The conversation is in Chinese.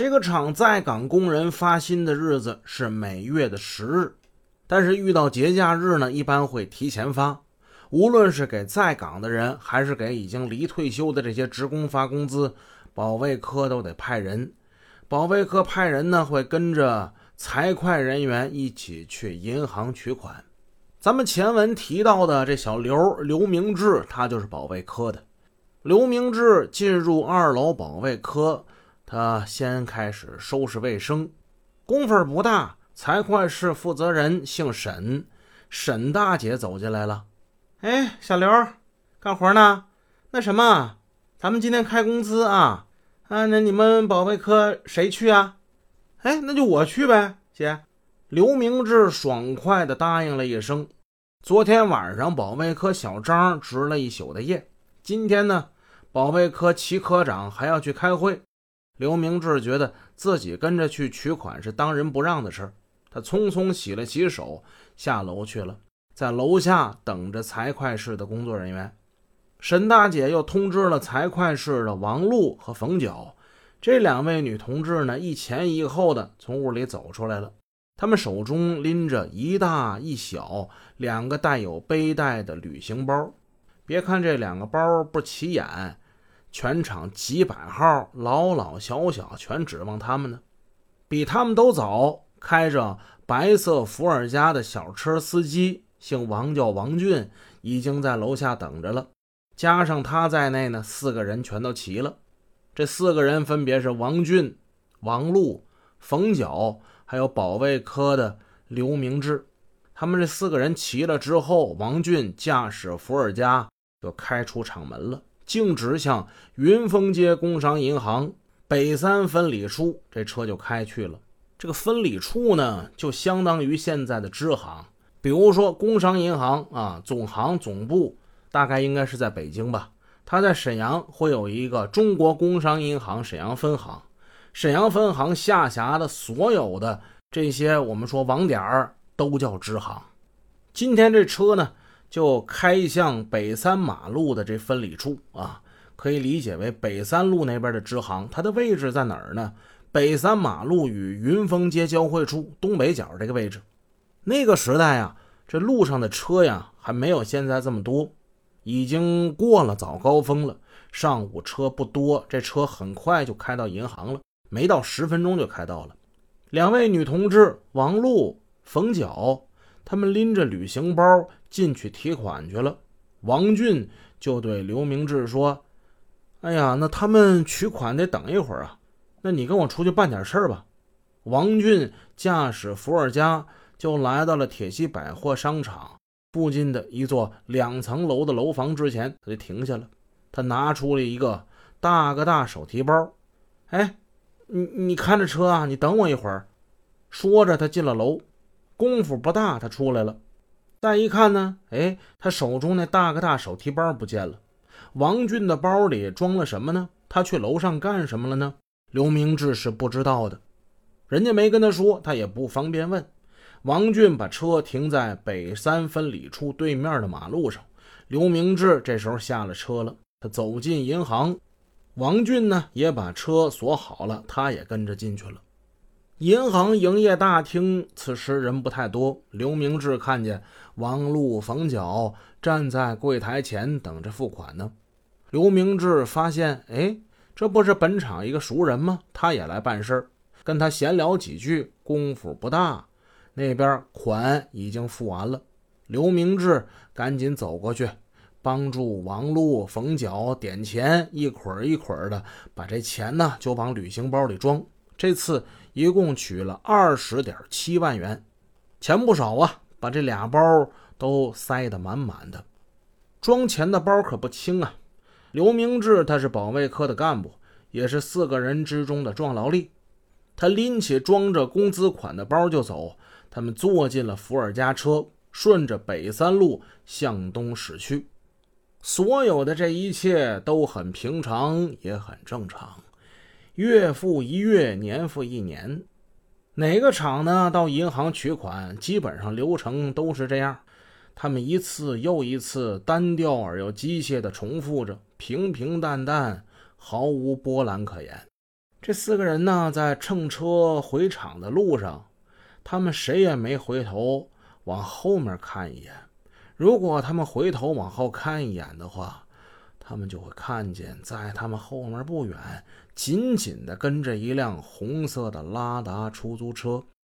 这个厂在岗工人发薪的日子是每月的十日，但是遇到节假日呢，一般会提前发。无论是给在岗的人，还是给已经离退休的这些职工发工资，保卫科都得派人。保卫科派人呢，会跟着财会人员一起去银行取款。咱们前文提到的这小刘刘明志，他就是保卫科的。刘明志进入二楼保卫科，他先开始收拾卫生，功夫不大。财会室负责人姓沈，沈大姐走进来了。哎，小刘，干活呢？那什么，咱们今天开工资啊！啊，那你们保卫科谁去啊？哎，那就我去呗，姐。刘明志爽快地答应了一声。昨天晚上保卫科小张值了一宿的夜，今天呢，保卫科齐科长还要去开会。刘明志觉得自己跟着去取款是当仁不让的事儿，他匆匆洗了洗手，下楼去了。在楼下等着财会室的工作人员，沈大姐又通知了财会室的王璐和冯九这两位女同志呢，一前一后的从屋里走出来了。她们手中拎着一大一小两个带有背带的旅行包。别看这两个包不起眼，全场几百号老老小小全指望他们呢。比他们都早，开着白色伏尔加的小车司机。姓王叫王俊，已经在楼下等着了。加上他在内呢，四个人全都齐了。这四个人分别是王俊、王璐、冯角，还有保卫科的刘明志。他们这四个人齐了之后，王俊驾驶伏尔加就开出厂门了，径直向云峰街工商银行北三分理处，这车就开去了。这个分理处呢，就相当于现在的支行。比如说，工商银行啊，总行总部大概应该是在北京吧。它在沈阳会有一个中国工商银行沈阳分行，沈阳分行下辖的所有的这些我们说网点儿都叫支行。今天这车呢，就开向北三马路的这分理处啊，可以理解为北三路那边的支行。它的位置在哪儿呢？北三马路与云峰街交汇处东北角这个位置。那个时代啊，这路上的车呀还没有现在这么多，已经过了早高峰了。上午车不多，这车很快就开到银行了，没到十分钟就开到了。两位女同志王璐、冯角，他们拎着旅行包进去提款去了。王俊就对刘明志说：“哎呀，那他们取款得等一会儿啊，那你跟我出去办点事儿吧。”王俊驾驶伏尔加。就来到了铁西百货商场附近的一座两层楼的楼房之前，他就停下了。他拿出了一个大个大手提包。哎，你你看着车啊，你等我一会儿。说着，他进了楼。功夫不大，他出来了。再一看呢，哎，他手中那大个大手提包不见了。王俊的包里装了什么呢？他去楼上干什么了呢？刘明志是不知道的，人家没跟他说，他也不方便问。王俊把车停在北三分理处对面的马路上。刘明志这时候下了车了，他走进银行。王俊呢也把车锁好了，他也跟着进去了。银行营业大厅此时人不太多。刘明志看见王璐、冯角站在柜台前等着付款呢。刘明志发现，哎，这不是本厂一个熟人吗？他也来办事儿，跟他闲聊几句，功夫不大。那边款已经付完了，刘明志赶紧走过去，帮助王璐、冯角点钱，一捆一捆的把这钱呢就往旅行包里装。这次一共取了二十点七万元，钱不少啊，把这俩包都塞得满满的。装钱的包可不轻啊。刘明志他是保卫科的干部，也是四个人之中的壮劳力，他拎起装着工资款的包就走。他们坐进了伏尔加车，顺着北三路向东驶去。所有的这一切都很平常，也很正常。月复一月，年复一年。哪个厂呢？到银行取款，基本上流程都是这样。他们一次又一次，单调而又机械地重复着，平平淡淡，毫无波澜可言。这四个人呢，在乘车回厂的路上，他们谁也没回头往后面看一眼。如果他们回头往后看一眼的话，他们就会看见，在他们后面不远，紧紧地跟着一辆红色的拉达出租车。